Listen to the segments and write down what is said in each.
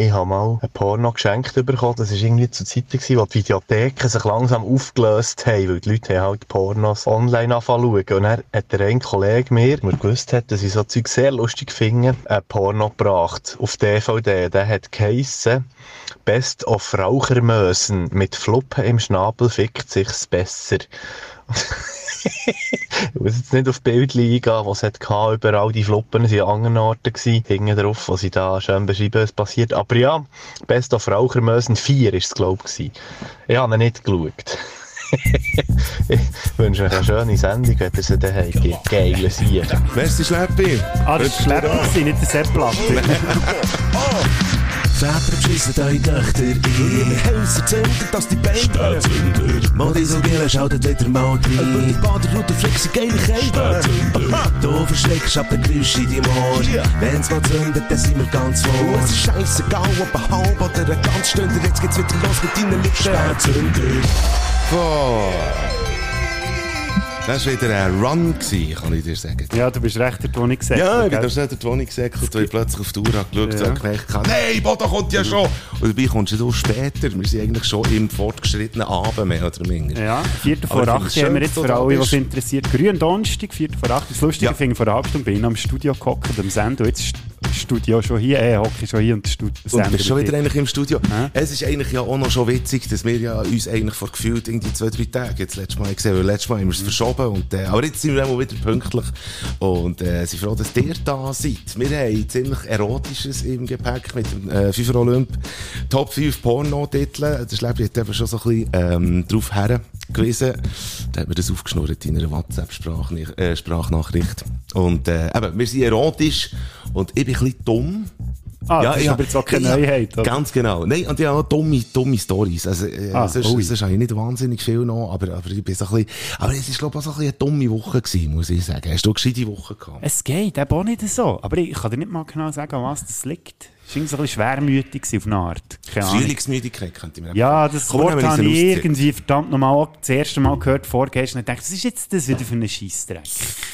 Ich habe mal ein Porno geschenkt bekommen. Das war irgendwie zur Zeit, gewesen, wo die Videotheken sich langsam aufgelöst haben, weil die Leute haben halt Pornos online anfangen Und dann hat der ein Kollege mir, der gewusst hat, dass ich so Zeug sehr lustig finde, ein Porno gebracht. Auf DVD. Der hat geheissen, Best of Rauchermösen. Mit Fluppen im Schnabel fickt sich's besser. ich muss jetzt nicht auf Bildchen eingehen, was es hatte, überall die Fluppen sind an anderen Orten gewesen, hinten drauf, wo sie da schön beschreiben, was passiert. Aber ja, Best of Rauchermösen 4 ist es, glaube ich, Ich habe ihn nicht geschaut. ich wünsche euch eine schöne Sendung, wenn ihr sie daheim die geile Siege. Merci, Schleppi. Ah, das war Schleppi, nicht der Sepp. Väter beschissen eure Töchter. In ihre Häuser zünden, dass die Beine Spätzünder. Modisogele schaltet wieder mal rein Über die Baderoute flexen geile Kälte Du verschreckst ab den Geräusch in deinem Ohr Wenn's mal zündet, dann sind wir ganz vor. Es ist scheissegal, ob ein halb oder ein ganz Stunde Jetzt geht's wieder los mit deinen Lippen. Spätzünder. Boah. Das war wieder ein Run, gewesen, kann ich dir sagen. Ja, du bist recht der Toni gesäckelt. Ja, ich bin schnell der Toni gesäckelt, weil ich plötzlich auf die Uhr angeschaut ja. und gemerkt habe, nein, Bodo kommt ja schon. Und dabei kommst du später. Wir sind eigentlich schon im fortgeschrittenen Abend, mehr oder minder. Ja, Viertel vor acht haben wir jetzt für alle, was interessiert. Grün Donnerstag, Viertel vor acht. Das Lustige ja. ich vor acht und bin am Studio gehockt, am Sendo. Jetzt Studio schon hier, äh, hocke schon hier und das Studio. Und bist schon wieder eigentlich im Studio. Ja. Es ist eigentlich ja auch noch schon witzig, dass wir ja uns eigentlich vor gefühlt irgendwie zwei, drei Tagen jetzt letztes Mal gesehen, weil letztes Mal haben wir es mhm. verschoben und, äh, aber jetzt sind wir auch wieder pünktlich und, äh, sind froh, dass ihr da seid. Wir haben ziemlich Erotisches im Gepäck mit dem, äh, FIFA Olymp. Top 5 Porno-Titel. Das Leben hat eben schon so ein bisschen, ähm, drauf hergewiesen. Da hat mir das aufgeschnurrt in einer WhatsApp-Sprachnachricht. Äh, und, äh, eben, wir sind erotisch und ich bin ein bisschen dumm. Ah, ja, das ja, aber jetzt auch keine Neuheit. Oder? Ganz genau. Nein, und ja, dumme, dumme Stories. Also, äh, ah, sonst, ui. sonst habe ich nicht wahnsinnig viel noch, aber, aber ich bin so ein bisschen, aber es ist, glaube ich, auch so ein eine dumme Woche gewesen, muss ich sagen. Hast du eine gescheite Woche gehabt? Es geht, eben auch nicht so. Aber ich kann dir nicht mal genau sagen, was das liegt. Es war so ein bisschen schwermütig auf eine Art. Frühlingsmüdigkeit könnte man Ja, das Komm, Wort habe ich irgendwie verdammt nochmal das erste Mal gehört vorgestern und dachte, was ist jetzt das wieder für ein Scheissdreck?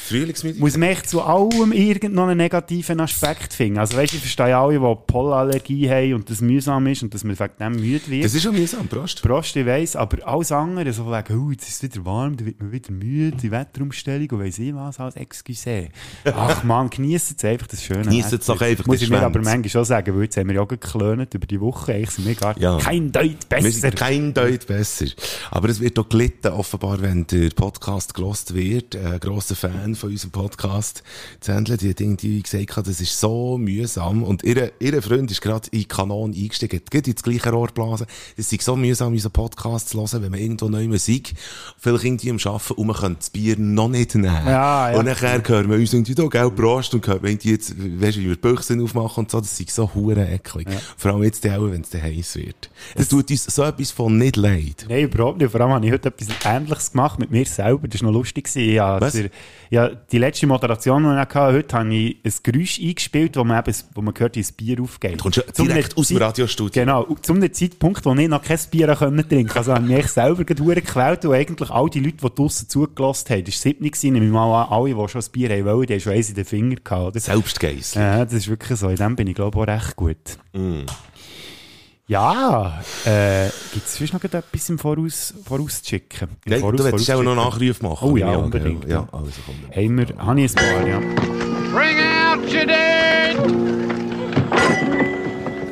Frühlingsmüdigkeit? Muss man echt zu allem irgendeinen einen negativen Aspekt finden. Also weißt du, ich verstehe alle, die Pollenallergie haben und das mühsam ist und dass man wegen dem müde wird. Das ist schon mühsam, Prost. Prost, ich weiss, aber alles andere, so wegen, oh, jetzt ist es wieder warm, dann wird man wieder müde, die Wetterumstellung und weiss ich was, als Excuse. Ach man, genießt es einfach das schöne Genießt es doch einfach Muss ich mir aber manchmal schon sagen, sagen, weil jetzt haben wir ja geklönt über die Woche. Eigentlich sind wir gar ja. kein Deut besser. Wir sind kein Deut besser. Aber es wird auch gelitten, offenbar, wenn der Podcast gelost wird. Ein grosser Fan von unserem Podcast. Zendle, die hat irgendwie gesagt, das ist so mühsam. Und ihr, ihr Freund ist gerade in Kanon eingestiegen, geht ins gleiche Rohr blasen. Es ist so mühsam, unseren Podcast zu hören, wenn man irgendwo neu Musik, vielleicht irgendwie am Arbeiten und man könnte das Bier noch nicht nehmen. Ja, ja. Und nachher hören wir uns irgendwie da, gell, Prost, und hören wir jetzt, weißt du, wie wir Büchsen aufmachen und so, das ist so hure eklig. Ja. Vor allem jetzt auch, wenn es heiß wird. Es tut uns so etwas von nicht leid. Nein, überhaupt nicht. Vor allem habe ich heute etwas Ähnliches gemacht mit mir selber. Das war noch lustig. Ja, ja, die letzte Moderation, die ich hatte, heute habe ich ein Geräusch eingespielt, wo man eben, wo man hört, wie das Bier aufgeht. Du kommst direkt aus dem Radiostudio. Genau. Zum Zeitpunkt, wo ich noch kein Bier trinken konnte. Also habe ich mich selber gequält und eigentlich all die Leute, die draussen zugelassen haben, das war 7 gewesen, nehme ich mal an, alle, die schon ein Bier haben wollen, die haben schon eins in den Finger gehabt. Selbstgeiss. Ja, das ist wirklich so. In dem bin ich, glaube ich, auch recht gut. Mm. Ja, äh, gibt es noch etwas im Voraus, vorauszuschicken? Nein, Voraus, du willst auch noch Nachruf machen. Oh ja, unbedingt. Ja, also komm. Haben wir, habe ich ein paar, ja. Bring out your dead!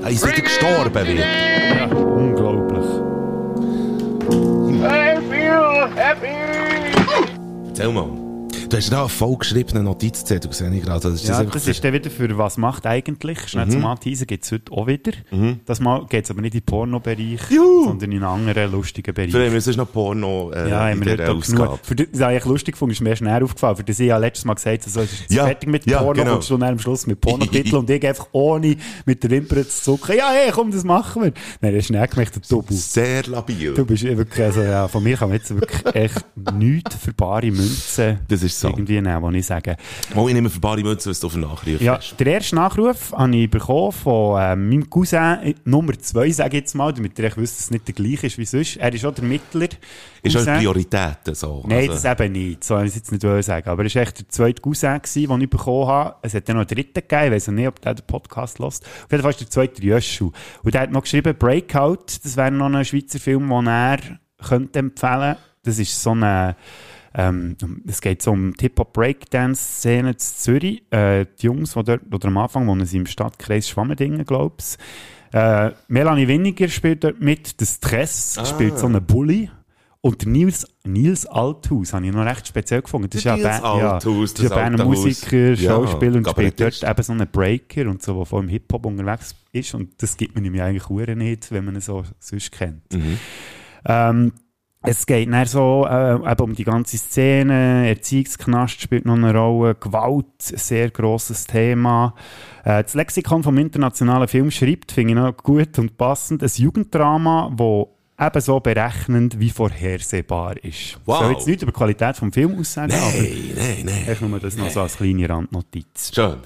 Hey, ist wieder gestorben wird. Ja, unglaublich. I feel happy! Erzähl mal. Du hast da einen vollgeschriebenen Notizzettel, sehe ich gerade. Das ist ja, das, das ist dann wieder für «Was macht eigentlich?» Schnell mhm. zum Anteasen gibt es heute auch wieder. Mhm. Das Mal geht es aber nicht in den Porno-Bereich, sondern in einen anderen lustigen Bereich. Für uns ist noch Porno äh, ja, in der Ausgabe. Für das, was ich lustig fand, ist mir schnell aufgefallen. Für das ich ja letztes Mal gesagt habe, es ist ja. fertig mit ja, Porno genau. und schon am Schluss mit Pornotitel und ich einfach ohne mit der Wimper zu zucken. Ja, hey, komm, das machen wir. Nein, das ist schnell gemacht, der Double. Sehr labil. Du bist wirklich, also ja, von mir kann man jetzt wirklich echt nichts für bare Münzen. Das ist so. irgendwie nehmen, wo ich sage. Oh, ich nehme für bare Münze, was du auf Nachruf Ja, hast. der erste Nachruf habe ich bekommen von äh, meinem Cousin, Nummer zwei, sage ich jetzt mal, damit ihr wisst, dass es nicht der gleiche ist wie sonst. Er ist auch der Mittler. Ist auch Prioritäten so? Nein, also. das eben nicht. So habe ich es jetzt nicht sagen. Aber er war echt der zweite Cousin, den ich bekommen habe. Es hat dann noch einen dritten gegeben. Ich weiß nicht, ob der den Podcast lässt. Auf jeden Fall ist der zweite Jöschu. Und der hat noch geschrieben, Breakout, das wäre noch ein Schweizer Film, den er könnte empfehlen. Das ist so eine, ähm, es geht so um Hip-Hop-Breakdance-Szene in Zürich. Äh, die Jungs, die dort, oder am Anfang wohnen sie im Stadtkreis Schwammendingen, glaube ich. Äh, Melanie Winiger spielt dort mit, der Stress ah. spielt so einen Bully. Und Nils, Nils Althaus habe ich noch recht speziell gefunden. Das ist ja, Nils Althaus, ja, das ist ja ein Musiker, Schauspieler ja, und spielt dort eben so einen Breaker und so, der vor im Hip-Hop unterwegs ist. Und das gibt man ihm eigentlich nicht, wenn man ihn so sonst kennt. Mhm. Ähm, es geht dann so äh, eben um die ganze Szene, Erziehungsknast spielt noch eine Rolle, Gewalt, ein sehr grosses Thema. Äh, das Lexikon vom internationalen Film schreibt, finde ich noch gut und passend, ein Jugenddrama, wo ebenso berechnend wie vorhersehbar ist. Wow. Ich soll jetzt nicht über die Qualität des Films aussagen, nein, aber nein, nein, ich nur das noch so als kleine Randnotiz. Schön.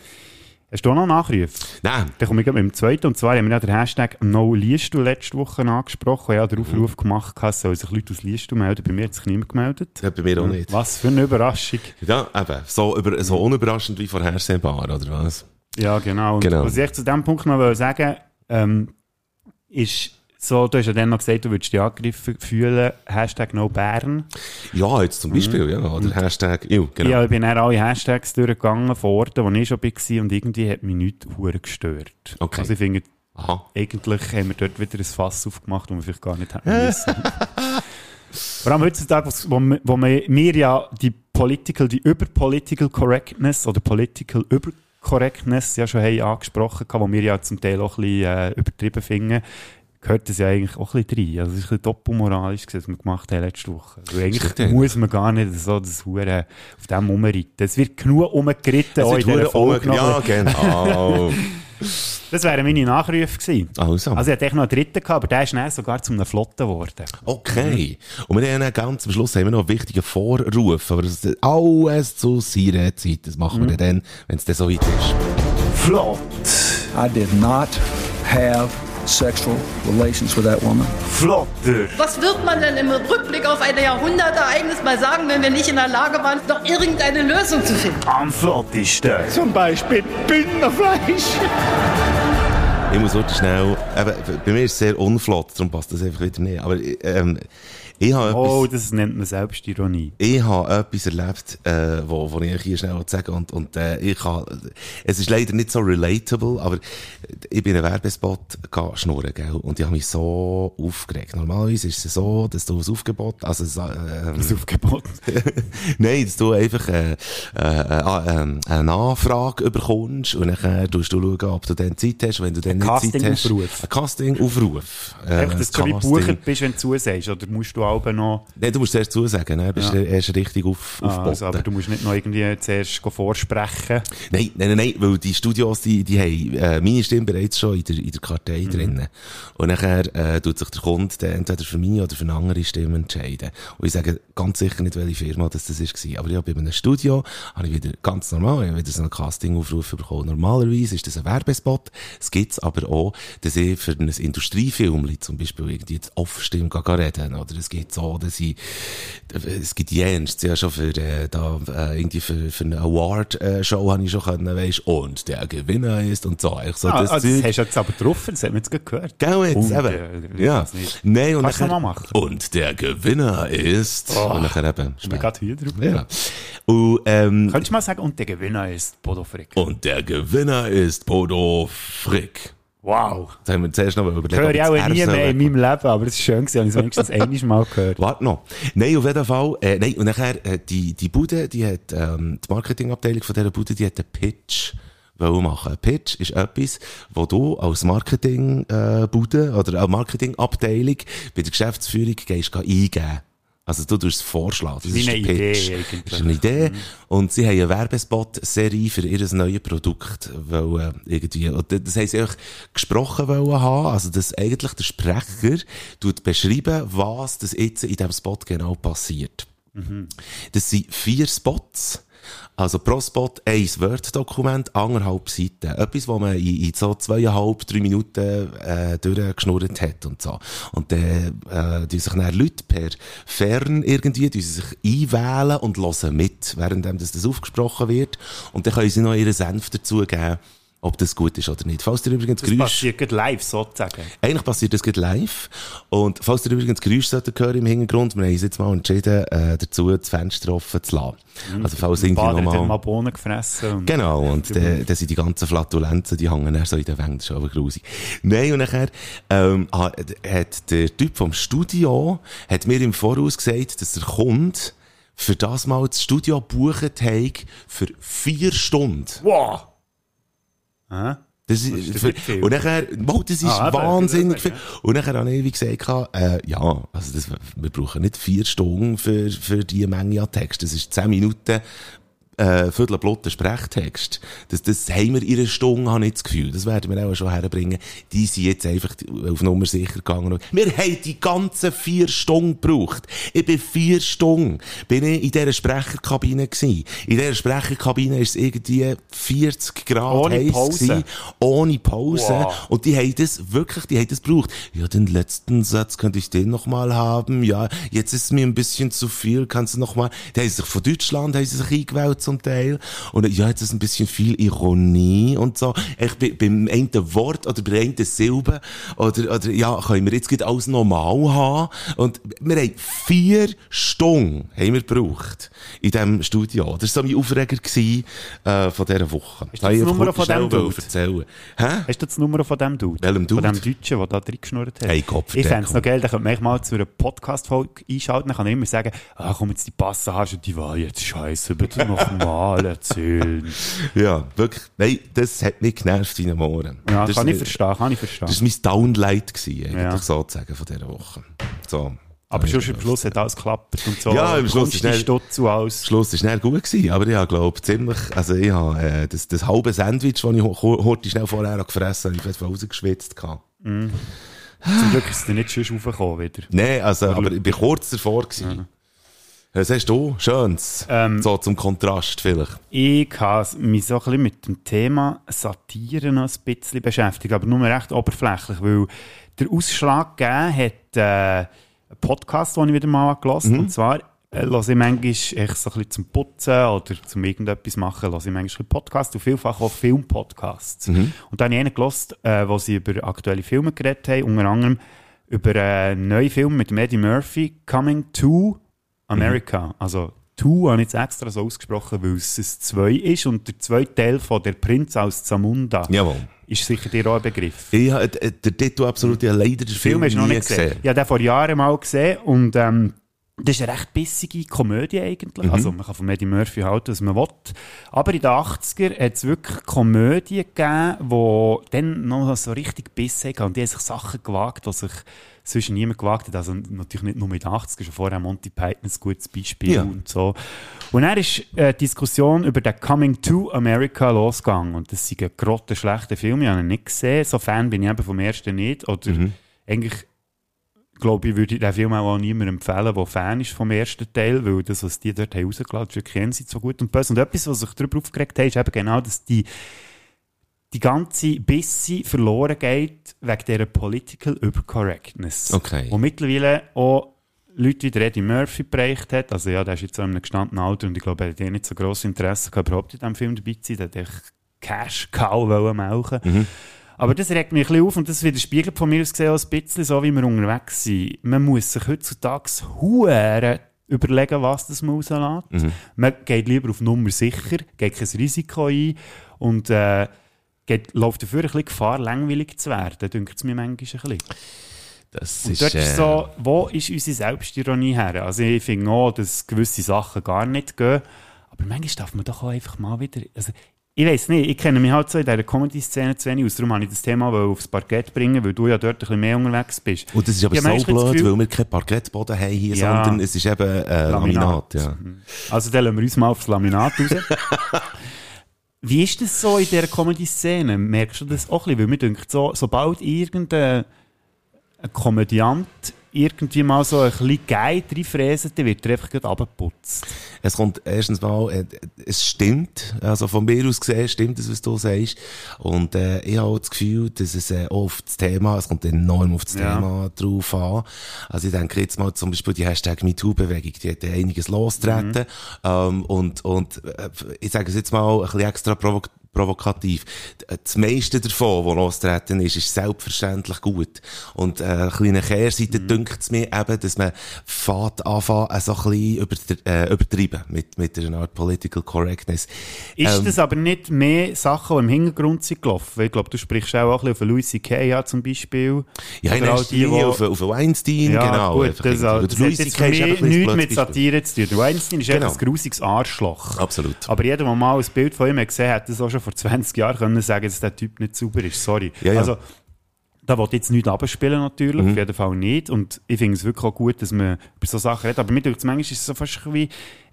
Hast du auch noch Nachrufe? Nein. Dann komme ich mit dem zweiten. Und zwar haben wir ja den Hashtag No Liestu letzte Woche angesprochen. Habe den Aufruf mhm. gemacht, dass sich Leute aus Liestu melden. Bei mir hat sich niemand gemeldet. Ja, bei mir auch nicht. Was für eine Überraschung. Ja, eben. So, über, so unüberraschend wie vorhersehbar, oder was? Ja, genau. Und genau. was ich zu diesem Punkt noch sagen ähm, ist, so, du hast ja dann noch gesagt, du würdest dich angegriffen fühlen, Hashtag No Bern. Ja, jetzt zum Beispiel, mhm. ja, oder Hashtag, ja, genau. Ja, ich bin dann alle Hashtags durchgegangen vor Ort, wo ich schon war und irgendwie hat mich nichts gestört. Okay. Also ich finde, Aha. eigentlich haben wir dort wieder ein Fass aufgemacht, das wir vielleicht gar nicht hätten müssen. Vor allem heutzutage, wo, wo wir ja die Political, die über Political Correctness oder Political Übercorrectness ja schon haben angesprochen haben, wo wir ja zum Teil auch ein bisschen äh, übertrieben finden, gehört das ja eigentlich auch ein bisschen rein. Also es ist ein bisschen doppelmoralisch, was wir gemacht haben letzte Woche. Also eigentlich muss man gar nicht so das Hure auf dem rumreiten. Es wird genug umgeritten, auch in dieser Folge. Ja, genau. Das wären meine Nachrufe gewesen. Also. also ich hatte noch einen dritten gehabt, aber der ist dann sogar zu einem Flotten geworden. Okay. Und wir haben dann ganz am Schluss haben wir noch einen wichtigen Vorruf, aber das ist alles zu seiner Zeit. Das machen wir mhm. dann, wenn es dann so weit ist. Flott. I did not have sexual relations with that woman. Flotte. Was wird man denn im Rückblick auf ein Jahrhundertereignis mal sagen, wenn wir nicht in der Lage waren, noch irgendeine Lösung zu finden? Am flottesten. Zum Beispiel Bündnerfleisch. Ich muss heute schnell, eben, bei mir ist es sehr unflott, darum passt das einfach wieder nicht. Aber ähm, ich habe oh, etwas, das nennt man Selbstironie. Ich habe etwas erlebt, äh, wo, wo ich hier schnell sagen und, und äh, ich habe, es ist leider nicht so relatable, aber ich bin in einen Werbespot schnurren, gell, und ich habe mich so aufgeregt. Normalerweise ist es so, dass du ein Aufgebot, also äh, ein Aufgebot? Nein, dass du einfach äh, äh, äh, eine Anfrage bekommst und dann tust du schauen, ob du dann Zeit hast, wenn du dann nicht Zeit hast. Ein Casting-Aufruf. Äh, einfach, dass du gebucht bist, wenn du zusagst, oder musst du Alben noch... Nein, du musst zuerst zusagen, ne? bist ja. erst richtig auf, ah, also, aber du musst nicht noch irgendwie zuerst vorsprechen. Nein, nein, nein, nein, weil die Studios, die, die haben äh, meine Stimme bereits schon in der, in der Kartei mhm. drin. Und nachher äh, tut sich der Kunde dann entweder für mich oder für eine andere Stimme entscheiden. Und ich sage ganz sicher nicht, welche Firma das, das war. Aber ja, bei einem Studio habe ich wieder ganz normal, ich habe wieder so einen Casting-Aufruf bekommen. Normalerweise ist das ein Werbespot. Es gibt aber auch, dass ich für ein Industriefilm zum Beispiel irgendwie jetzt Off-Stimme reden oder es gibt so, dass ich, es gibt Jens, ja schon für, äh, da, äh, irgendwie für, für eine Award-Show habe ich schon können, weißt, und der Gewinner ist und so. Ich so ah, das, also das hast du jetzt aber drauf, das haben wir jetzt gehört. Genau jetzt, und, eben. Äh, ja. Nein, und Kannst nachher, machen? Und der Gewinner ist, oh, und nachher eben, ich bin gerade hier drauf. Ja. Und, ähm, Könntest du mal sagen, und der Gewinner ist Bodo Frick? Und der Gewinner ist Bodo Frick. Wow. Das haben wir zuerst noch überlegt. Höre ich auch nie mehr in meinem Leben, aber es ist schön gewesen, habe ich es wenigstens einmal mal gehört. Warte noch. Nein, auf jeden Fall, äh, nein, und nachher, äh, die, die Bude, die hat, ähm, die Marketingabteilung von dieser Bude, die hat einen Pitch machen. Ein Pitch ist etwas, wo du als Marketingbude äh, oder als Marketingabteilung bei der Geschäftsführung gehst, eingeben. Also du tust es vorschlagen. Das ist eine Idee eigentlich. Das ist eine Idee. Mhm. Und sie haben eine Werbespot-Serie für ihr neues Produkt wollen, irgendwie. Und das haben sie eigentlich gesprochen wollen haben. Also, dass eigentlich der Sprecher tut beschreiben, was das jetzt in diesem Spot genau passiert. Mhm. Das sind vier Spots. Also pro Spot ein Word-Dokument, anderthalb Seiten. Etwas, was man in, in so zweieinhalb, drei Minuten äh, durchgeschnurrt hat und so. Und dann äh, die sich dann Leute per Fern irgendwie die sich einwählen und hören mit, während das, das aufgesprochen wird. Und dann können sie noch ihren Senf dazugeben ob das gut ist oder nicht. Falls ihr übrigens das Geräusch... passiert live, sozusagen. Eigentlich passiert das live. Und falls ihr übrigens Geräusche solltet hören im Hintergrund, wir haben uns jetzt mal entschieden, äh, dazu das Fenster offen zu lassen. Mhm. Also falls irgendwie nochmal... mal Bohnen gefressen. Und genau, und dann da sind die ganzen Flatulenzen, die hängen dann so in den Wänden, das ist aber grusig. Nein, und nachher ähm, hat der Typ vom Studio hat mir im Voraus gesagt, dass der Kunde für das mal das Studio buchen hat für vier Stunden. Wow! Aha. Das ist, für, und nachher, wow, das ist ah, wahnsinnig viel. Und nachher habe ich wie gesagt, äh, ja, also das, wir brauchen nicht vier Stunden für, für die Menge an Text. Das ist zehn Minuten äh, viertelblotten Sprechtext. Das, das haben wir in einer Stunde, habe ich das Gefühl. Das werden wir auch schon herbringen. Die sind jetzt einfach auf Nummer sicher gegangen. Wir haben die ganzen vier Stunden gebraucht. Ich bin vier Stunden, bin ich in dieser Sprecherkabine gewesen. In dieser Sprecherkabine ist es irgendwie 40 Grad ohne heiß Pause. Gewesen, ohne Pause. Wow. Und die haben das wirklich, die haben das gebraucht. Ja, den letzten Satz könnte ich den nochmal haben. Ja, jetzt ist es mir ein bisschen zu viel. Kannst du nochmal, die haben sich von Deutschland, haben sie sich eingewählt zum Teil. Und ja, jetzt ist ein bisschen viel Ironie und so. Ich bin beim einen Wort oder bei der einen Silbe oder, oder ja, können wir jetzt alles normal haben. Und wir haben vier Stunden haben wir gebraucht in diesem Studio. Das war so mein Aufreger gewesen, äh, von dieser Woche. Hast du die Nummer von dem Dude? Erzählen. Hä? Hast du die Nummer von dem Dude? Welchem Dude? Von dem Deutschen, der da drin geschnurrt hat? Hey, Kopf, ich fände es noch geil, da könnte man mal zu einer Podcast-Folge einschalten, dann kann ich immer sagen, ah, komm jetzt die Passage und die war jetzt scheiße, bitte noch mal erzählen. ja, wirklich. Nein, das hat mich genervt in den Ohren. Ja, das kann ich verstehen, kann ich verstehen. Das war mein Downlight gewesen, eigentlich ja. sozusagen von dieser Woche. So. Aber schon am Schluss hat alles geklappt und so. Ja, im Schluss ist schnell, alles. Schluss ist schnell gut gewesen, aber ich glaube ziemlich, also ich habe, äh, das, das halbe Sandwich, das ich heute schnell vorher gefressen habe, ich fast rausgeschwitzt. Mm. Zum Glück ist es nicht schön raufgekommen wieder. Nein, also, aber ich bin kurz davor gewesen. Mhm. Was hast du? Schönes. Ähm, so zum Kontrast vielleicht. Ich habe mich so ein bisschen mit dem Thema Satire noch ein bisschen beschäftigt, aber nur recht oberflächlich, weil der Ausschlag gegeben hat, äh, einen Podcast, den ich wieder mal gelesen mhm. Und zwar äh, höre ich manchmal echt so ein bisschen zum Putzen oder zum irgendetwas machen, höre ich manchmal Podcasts und vielfach auch Filmpodcasts. Mhm. Und dann habe ich einen gelesen, äh, wo sie über aktuelle Filme geredet haben, unter anderem über einen neuen Film mit Eddie Murphy, Coming to America. Mhm. Also Two habe ich jetzt extra so ausgesprochen, weil es ein 2 ist und der zweite Teil von Der Prinz aus Zamunda. Jawohl. Ist sicher dir auch ein Begriff. Ja, der Titel absolut, ja leider den Film, Film du noch nicht gesehen. gesehen. Ich habe den vor Jahren mal gesehen und ähm, das ist eine recht bissige Komödie eigentlich. Mhm. Also man kann von Eddie Murphy halten, was man will. Aber in den 80er hat es wirklich Komödien gegeben, die dann noch so richtig Biss hatten und die haben sich Sachen gewagt, die sich sonst niemand gewagt hat. Also natürlich nicht nur mit 80 schon vorher Monty Python ein gutes Beispiel ja. und so. Und dann ist äh, die Diskussion über den Coming to America losgegangen. Und das sind grotte schlechte Filme, ich habe ihn nicht gesehen. So Fan bin ich eben vom ersten nicht. Oder mhm. eigentlich glaube ich, würde ich den Film auch niemandem empfehlen, der Fan ist vom ersten Teil, weil das, was die dort rausgelassen haben, ist wirklich so gut und böse. Und etwas, was sich darüber aufgeregt hat, ist eben genau, dass die die ganze Bisse verloren geht wegen dieser Political Übercorrectness. Okay. Und mittlerweile auch Leute wie der Eddie Murphy bereicht hat. Also ja, der ist jetzt in einem gestandenen Alter und ich glaube, er hat eh nicht so grosses Interesse gehabt, überhaupt in diesem Film dabei zu sein. Der hat Cash Cow melken mhm. Aber das regt mich ein bisschen auf und das widerspiegelt von mir aus gesehen auch ein bisschen so, wie wir unterwegs sind. Man muss sich heutzutage huere überlegen, was das man rauslässt. Mhm. Man geht lieber auf Nummer sicher, geht kein Risiko ein und äh, geht, läuft dafür ein bisschen Gefahr, langweilig zu werden, denkt es mir manchmal ein bisschen. Das und ist, dort ist so, äh, wo ist unsere Selbstironie her? Also ich finde auch, dass gewisse Sachen gar nicht gehen, aber manchmal darf man doch auch einfach mal wieder, also ich weiß nicht, ich kenne mich halt so in dieser Comedy-Szene zu wenig aus, darum habe ich das Thema aufs Parkett bringen, weil du ja dort ein bisschen mehr unterwegs bist. Und das ist aber ja, so blöd, Gefühl, weil wir keinen Parkettboden haben hier, ja, sondern es ist eben äh, Laminat. Laminat ja. Also dann lassen wir uns mal aufs Laminat raus. Wie ist das so in dieser Comedy-Szene? Merkst du das auch ein bisschen? Weil mir denkt, so, sobald irgendein Komödiant irgendwie mal so ein bisschen Guide reinfräsen, dann wird er einfach gerade abgeputzt. Es kommt erstens mal, äh, es stimmt, also von mir aus gesehen stimmt es, was du sagst. Und äh, ich habe auch das Gefühl, dass es äh, auf das Thema, es kommt enorm auf das ja. Thema drauf an. Also ich denke jetzt mal zum Beispiel die Hashtag MeToo-Bewegung, die hat einiges lostreten. Mhm. Ähm, und und äh, ich sage es jetzt mal ein bisschen extra provokativ provokativ. Das meiste davon, was lostreten ist, ist selbstverständlich gut. Und äh, eine kleine Kehrseite mhm. dünkt es mir eben, dass man fährt anfangen, so ein bisschen über, äh, übertreiben mit, mit einer Art Political Correctness. Ist ähm, das aber nicht mehr Sachen, die im Hintergrund sind gelaufen? Ich glaube, du sprichst auch, auch ein bisschen auf Louis C.K. Ja, zum Beispiel. Ja, in erster Linie auf, auf Weinstein, ja, genau. Gut, das, also, das jetzt für mich nichts mit Satire zu tun. Weinstein ist genau. ein grusiges Arschloch. Absolut. Aber jeder, der mal ein Bild von ihm gesehen hat, das auch schon vor 20 Jahren können sagen, dass der Typ nicht sauber ist. Sorry. Ja, ja. Also, da wollte jetzt nichts abspielen natürlich, mhm. auf jeden Fall nicht. Und ich finde es wirklich auch gut, dass man über so Sachen redet. Aber mir denkt manchmal ist es so fast wie,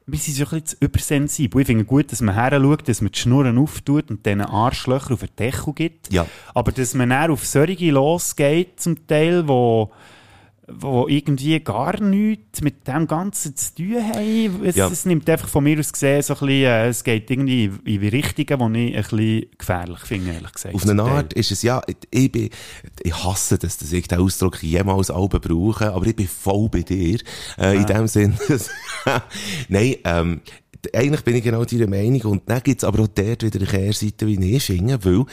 wir sind so ein bisschen übersensibel. Ich finde gut, dass man her schaut, dass man die Schnurren auftut und diesen Arschlöcher auf den Deckel gibt. Ja. Aber dass man dann auf solche losgeht, zum Teil, wo wo irgendwie gar nichts mit dem Ganzen zu tun haben. Es, ja. es nimmt einfach von mir aus gesehen so ein bisschen, äh, es geht irgendwie in die Richtungen, die ich ein bisschen gefährlich finde, ehrlich gesagt. Auf eine Art ist es ja, ich, bin, ich hasse das, dass ich den Ausdruck jemals Alben brauche, aber ich bin voll bei dir, äh, ja. in dem Sinn. Nein, ähm, eigentlich bin ich genau deiner Meinung. Und dann gibt's aber auch dort wieder eine Kehrseite, wie finde, weil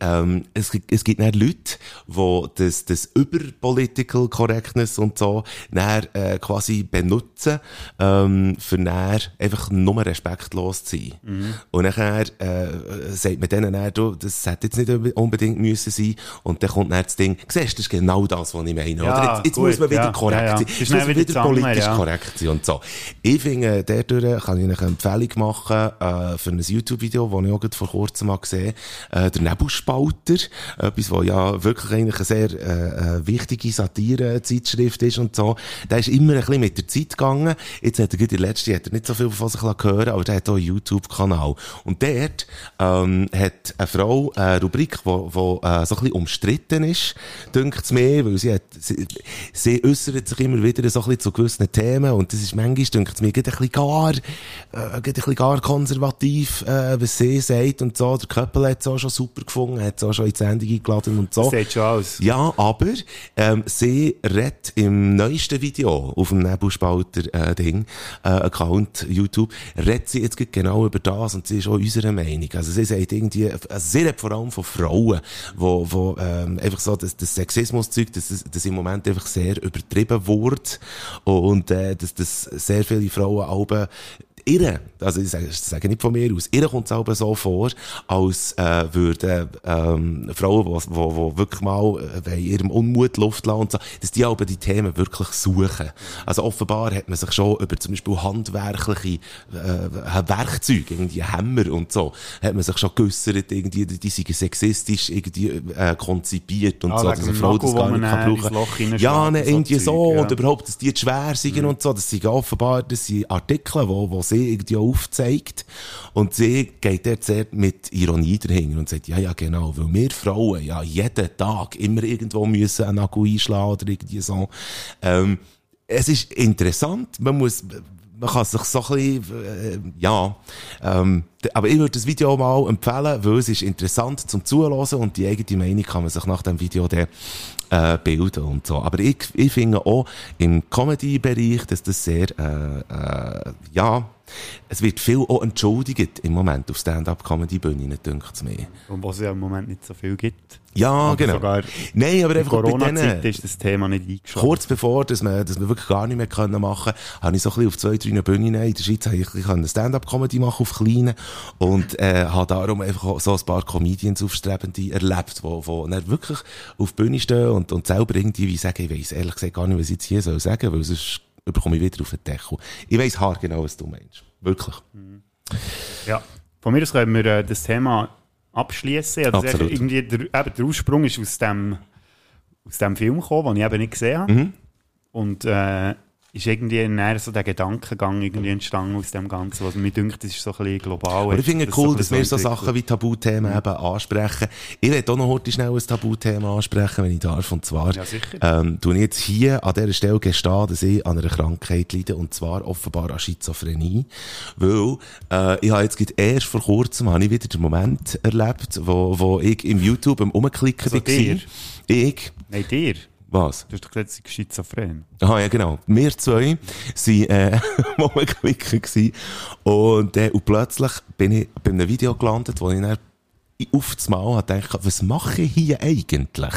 ähm, es, es gibt dann Leute, die das, das über Political Correctness und so dann, äh, quasi benutzen, ähm, für dann einfach nur respektlos zu sein. Mhm. Und nachher äh, sagt man denen dann, du, das hätte jetzt nicht unbedingt müssen sein. Und dann kommt dann das Ding, siehst du, das ist genau das, was ich meine. Ja, oder? Jetzt, jetzt muss man wieder ja, korrekt ja, sein. Jetzt muss man wieder politisch korrekt sein und so. Ich finde, dadurch kann ich Empfehlung machen äh, für ein YouTube-Video, das ich auch vor kurzem mal gesehen habe. Äh, der Nebelspalter. Etwas, was ja wirklich eigentlich eine sehr äh, äh, wichtige Satire-Zeitschrift ist und so. Der ist immer ein bisschen mit der Zeit gegangen. Jetzt hat er in letzten hat er nicht so viel von sich hören aber der hat auch einen YouTube-Kanal. Und dort ähm, hat eine Frau eine Rubrik, die äh, so ein bisschen umstritten ist, dünkt es mir, weil sie, hat, sie, sie äußert sich immer wieder so ein bisschen zu gewissen Themen und das ist manchmal, dünkt es mir, ein bisschen gar äh, ein bisschen gar konservativ, äh, was sie sagt und so. Der Köppel hat es auch schon super gefunden, hat es auch schon in die Sendung eingeladen und so. Sieht schon aus. Ja, aber ähm, sie redet im neuesten Video auf dem Nebelspalter-Ding, äh, äh, Account, YouTube, redet sie jetzt genau über das und sie ist auch unserer Meinung. Also sie sagt irgendwie, also sie redet vor allem von Frauen, wo, wo ähm, einfach so das, das Sexismus-Zeug, das, das im Moment einfach sehr übertrieben wird und äh, dass, dass sehr viele Frauen auch irre, also ich sage, ich sage nicht von mir aus, ihr kommt es aber so vor, als äh, würden ähm, Frauen, die, die, die wirklich mal äh, ihrem Unmut Luft lassen und so, dass die aber die Themen wirklich suchen. Also offenbar hat man sich schon über zum Beispiel handwerkliche äh, Werkzeuge, irgendwie Hämmer und so, hat man sich schon geäussert, irgendwie, die sind sexistisch irgendwie äh, konzipiert und ah, so, dass eine Frau das gar nicht kann brauchen. Ja, ne, irgendwie so, ja. und überhaupt, dass die schwer sind mhm. und so, das sind offenbar, das sind Artikel, wo, wo sie irgendwie aufzeigt. Und sie geht dort sehr mit Ironie dahinter und sagt, ja, ja, genau, weil wir Frauen ja jeden Tag immer irgendwo müssen einen Akku einschlagen oder irgendwie so. Ähm, es ist interessant, man muss, man kann sich so ein bisschen, äh, ja, ähm, aber ich würde das Video mal empfehlen, weil es ist interessant zum Zuhören und die eigene Meinung kann man sich nach dem Video dann äh, bilden und so. Aber ich, ich finde auch im Comedy-Bereich, dass das sehr, äh, äh, ja, es wird viel auch entschuldigt im Moment auf Stand-up-Comedy-Bühnen, denke ich mir. Und was es ja im Moment nicht so viel gibt. Ja, aber genau. Sogar Nein, aber einfach Corona-Zeit ist das Thema nicht eingeschaut. Kurz bevor, dass wir, dass wir wirklich gar nicht mehr können machen können, habe ich so ein bisschen auf zwei, drei Bühnen in der Schweiz habe ich eine Stand-up-Comedy machen auf kleinen und äh, habe darum einfach so ein paar Comedians aufstrebende erlebt, wo, wo dann wirklich auf die Bühne stehen und, und selber irgendwie wie sagen, ich weiss ehrlich gesagt gar nicht, was ich jetzt hier soll sagen, weil sonst bekomme ich wieder auf den Deckel. Ich weiss haargenau, was du meinst. Wirklich. Mhm. Ja. Von mir aus können wir äh, das Thema abschließen. Also Absolut. Irgendwie der, eben der Ursprung ist aus dem, aus dem Film gekommen, den ich eben nicht gesehen habe. Mhm. Und äh, ist irgendwie näher so der Gedankengang irgendwie entstanden aus dem Ganzen, was mir denkt, das ist so ein bisschen global. Aber ich finde es cool, so dass wir so Sachen wie Tabuthemen ja. eben ansprechen. Ich werde auch noch heute schnell ein Tabuthema ansprechen, wenn ich darf. Und zwar, ja, sicher. ähm, tue ich jetzt hier an dieser Stelle gestehen, dass ich an einer Krankheit leide, und zwar offenbar an Schizophrenie. Weil, äh, ich habe jetzt erst vor kurzem, habe ich wieder den Moment erlebt, wo, wo ich im YouTube am Umklicken also war. Ich. Nein, dir. Was? Du hast doch gesagt, sie schizophren. Aha, ja, genau. Wir zwei waren, äh, gewesen. Und, äh, und plötzlich bin ich bei einem Video gelandet, wo ich dann auf das Mal gedacht, was mache ich hier eigentlich?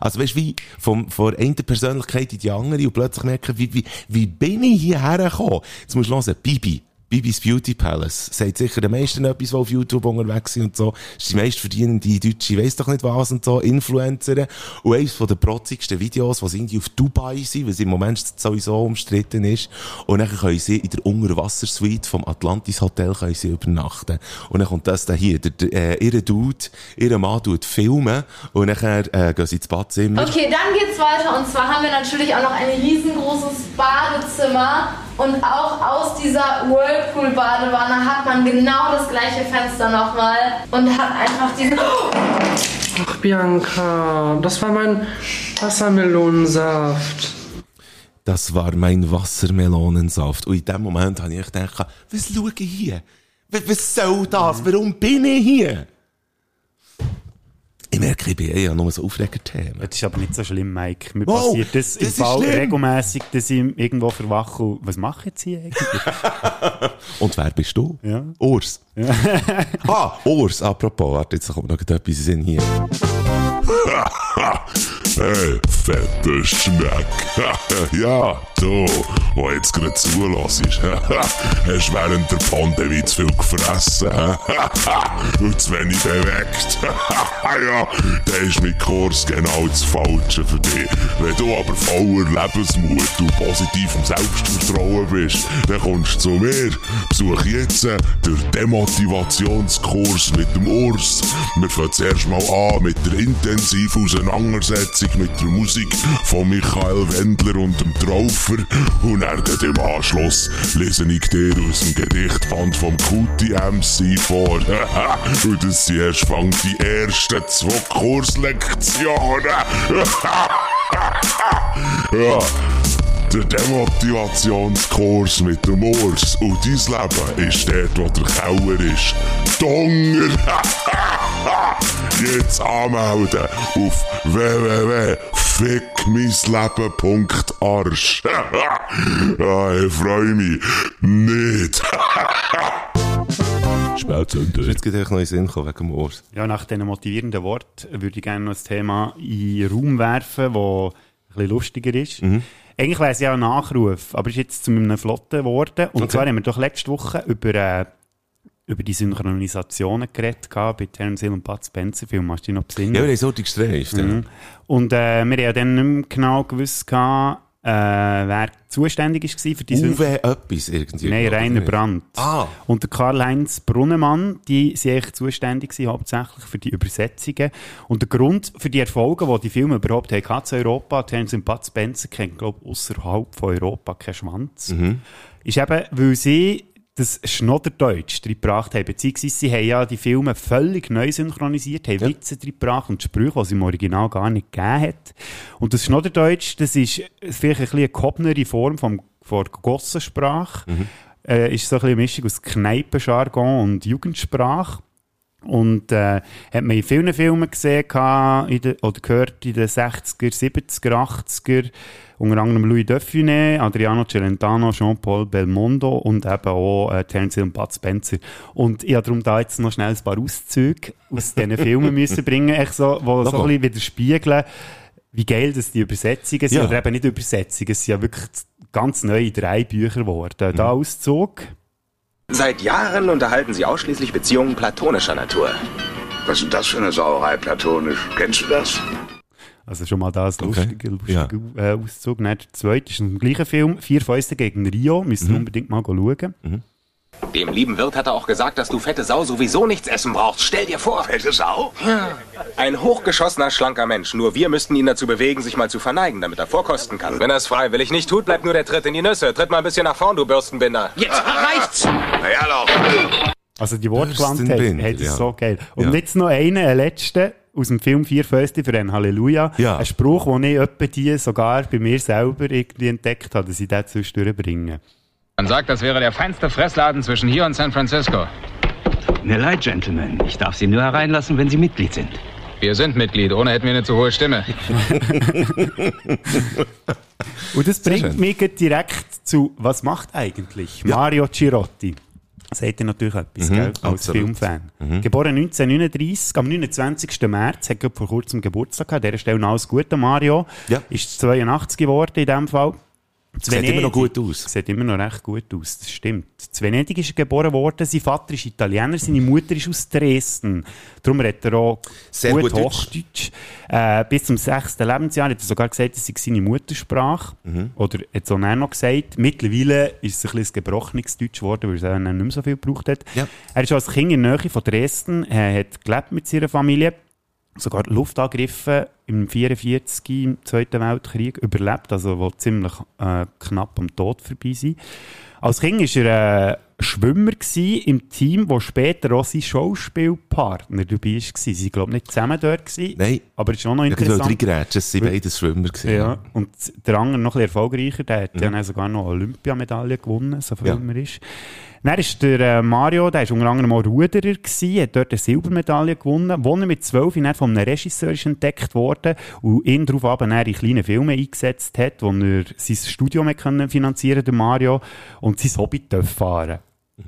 Also weißt du, wie vom, von einer Persönlichkeit in die andere und plötzlich merke, wie, wie, wie bin ich hierher gekommen? Jetzt musst du hören, Bibi. Bibis Beauty Palace. Sagt sicher den meisten etwas, die auf YouTube unterwegs sind und so. Das ist die meist verdienende deutsche, weiss doch nicht was und so, Influencer. Und eines von den protzigsten Videos, was irgendwie auf Dubai sind, weil sie im Moment sowieso umstritten ist. Und dann können sie in der Unterwassersuite vom Atlantis Hotel können sie übernachten. Und dann kommt das da hier. Der, äh, ihre Dude, ihre Mann tut filmen und dann äh, gehen sie ins Badzimmer. Okay, dann geht's weiter. Und zwar haben wir natürlich auch noch ein riesengroßes Badezimmer und auch aus dieser Whirlpool-Badewanne hat man genau das gleiche Fenster nochmal und hat einfach diese. Ach, Bianca, das war mein Wassermelonensaft. Das war mein Wassermelonensaft. Und in dem Moment habe ich gedacht, was schaue ich hier? Was soll das? Warum bin ich hier? Ich merke, ich bin eher nur so Aufregerthemen. Das ist aber nicht so schlimm, Mike. Mir Wow, passiert das, das im Fall schlimm. regelmässig, dass ich irgendwo verwache und, was mache ich jetzt hier eigentlich? Und wer bist du? Ja. Urs. ah, Urs, apropos, warte, jetzt kommt noch etwas in hier. Hey, fetter Schneck. ja, du, wo jetzt gerade zulässt. Hast während der Pandemie zu viel gefressen. Und zu wenig bewegt. ja, dann ist mein Kurs genau das Falsche für dich. Wenn du aber voller Lebensmut und positivem Selbstvertrauen bist, dann kommst du zu mir. Besuch jetzt den Demotivationskurs mit dem Urs. Wir fangen zuerst mal an mit der intensiven Auseinandersetzung mit der Musik von Michael Wendler und dem Traufer. Und dann gleich im Anschluss lese ich dir aus dem Gedichtband vom Kuti MC vor. und das sind erst die ersten zwei Kurslektionen. ja. Der Demotivationskurs mit dem Urs und dein Leben ist dort, wo der Keller ist. Donger! Jetzt anmelden auf www.fickmisleben.arsch ah, Ich freue mich nicht. Spätzünder. Jetzt geht euch noch in Sinn kommen wegen dem Urs. Ja, nach diesen motivierenden Worten würde ich gerne noch ein Thema in den Raum werfen, das ein bisschen lustiger ist. Eigentlich wäre es ja ein Nachruf, aber es ist jetzt zu einem Flotten geworden. Und Okay. zwar haben wir doch letzte Woche über, äh, über die Synchronisationen geredet gehabt, bei Terence Hill und Bud Spencer Film. Hast du dich noch besinnen? Ja, wir haben so gestreift. Mhm. Und äh, wir haben ja dann nicht mehr genau gewusst, gehabt, äh, wer zuständig war für die Synchron- Uwe etwas irgendwie. Nein, Rainer? Brandt. Ah. Und der Karl-Heinz Brunnemann, die sind eigentlich zuständig gewesen, hauptsächlich für die Übersetzungen. Und der Grund für die Erfolge, die die Filme überhaupt hatten zu Europa, Terence und Bud Spencer kennt, glaube ich, außerhalb von Europa keinen Schwanz, ist eben, weil sie das Schnodderdeutsch gebracht haben, beziehungsweise sie haben ja die Filme völlig neu synchronisiert, haben Witze drin gebracht und Sprüche, die es im Original gar nicht gegeben hat. Und das Schnodderdeutsch, das ist vielleicht ein bisschen eine gehobene Form vom, von der Gossensprache, äh, ist so ein bisschen eine Mischung aus Kneipenjargon und Jugendsprache. Und äh, hat man in vielen Filmen gesehen in den, oder gehört in den 60er, 70er, 80er, unter anderem Louis Defune, Adriano Celentano, Jean-Paul Belmondo und eben auch äh, Terence und Bud Spencer. Und ich habe darum da jetzt noch schnell ein paar Auszüge aus diesen Filmen müssen bringen, echt so, wo so ein bisschen widerspiegeln, wie geil das die Übersetzungen sind, Ja. oder eben nicht Übersetzungen, es sind ja wirklich ganz neue drei Bücher geworden. Da Auszug. Seit Jahren unterhalten sie ausschließlich Beziehungen platonischer Natur. Was ist denn das für eine Sauerei platonisch? Kennst du das? Also schon mal das Okay. lustige, lustige äh, Auszug. Dann der zweite ist im gleichen Film, Vier Fäuste gegen Rio, müsst ihr unbedingt mal schauen. Dem lieben Wirt hat er auch gesagt, dass du fette Sau sowieso nichts essen brauchst. Stell dir vor. Fette Sau? Ja. Ein hochgeschossener, schlanker Mensch. Nur wir müssten ihn dazu bewegen, sich mal zu verneigen, damit er vorkosten kann. Wenn er es freiwillig nicht tut, bleibt nur der Tritt in die Nüsse. Tritt mal ein bisschen nach vorn, du Bürstenbinder. Jetzt reicht's! Na ja, doch. Also die das ist ja. so geil. Und Ja. jetzt noch einen, einen letzten aus dem Film «Vier Fäuste für ein Halleluja». Ja. Ein Spruch, den ich etwa die sogar bei mir selber irgendwie entdeckt habe, dass ich den zwischendurch bringe. Man sagt, das wäre der feinste Fressladen zwischen hier und San Francisco. Mir leid, Gentlemen. Ich darf Sie nur hereinlassen, wenn Sie Mitglied sind. Wir sind Mitglied, ohne hätten wir eine zu hohe Stimme. Und das bringt mich direkt zu, was macht eigentlich Mario Cirotti? Sagt ihr natürlich etwas, Mhm, gell, als absolut. Filmfan. Mhm. Geboren 1939, am 29. März, hat vor kurzem Geburtstag gehabt. An dieser Stelle noch alles Gute, Mario. Ja. Ist 82 geworden in dem Fall. Sieht immer noch gut aus. Sieht immer noch recht gut aus, das stimmt. Zu Venedig ist er geboren worden, sein Vater ist Italiener, seine Mutter ist aus Dresden. Darum redet er auch Sehr gut, gut Deutsch. Hochdeutsch. Äh, bis zum sechsten Lebensjahr hat er sogar gesagt, das sei seine Muttersprache. Mhm. Oder hat es auch noch gesagt. Mittlerweile ist es ein bisschen gebrochenes Deutsch geworden, weil es auch dann nicht mehr so viel gebraucht hat. Ja. Er ist als Kind in der Nähe von Dresden, er hat gelebt mit seiner Familie, sogar Luftangriffe im 44 im Zweiten Weltkrieg überlebt, also wo ziemlich äh, knapp am Tod vorbei sind. Als Kind war er äh, Schwimmer gsi im Team, wo später auch sein Schauspielpartner dabei war. Sie waren, glaube ich, nicht zusammen dort. Gewesen, Nein. Aber es ist auch noch Ich interessant. reingrätschen, es waren beides Schwimmer. gewesen. Ja, und der andere noch ein bisschen erfolgreicher, der hat Mhm. ja dann sogar noch eine Olympiamedaille gewonnen, so viel Ja. ist. Dann ist der äh, Mario, der war unter anderem auch Ruderer, gewesen, hat dort eine Silbermedaille gewonnen, wo er mit 12 dann von einem Regisseur ist entdeckt worden und ihn darauf aber dann in kleine Filme eingesetzt hat, wo er sein Studium hat können finanzieren der Mario, und sein Hobby darf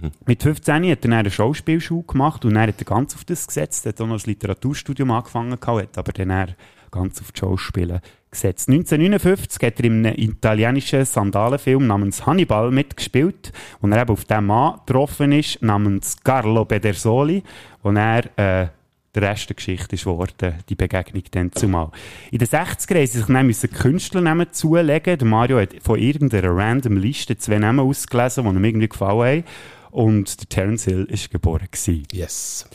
fahren. Mit 15 hat er dann eine Schauspielschule gemacht und dann hat er ganz auf das gesetzt, hat auch noch ein Literaturstudium angefangen, hat aber dann ganz auf die Schauspiele gesetzt. 1959 hat er in einem italienischen Sandalenfilm namens Hannibal mitgespielt, wo er eben auf den Mann getroffen ist, namens Carlo Pedersoli, wo er äh, der Rest der Geschichte ist geworden, die Begegnung dann zumal. In den 60er haben sie sich dann müssen Künstlernamen zulegen. Mario hat von irgendeiner random Liste zwei Namen ausgelesen, die ihm irgendwie gefallen haben. Und der Terence Hill war geboren. Gewesen. Yes.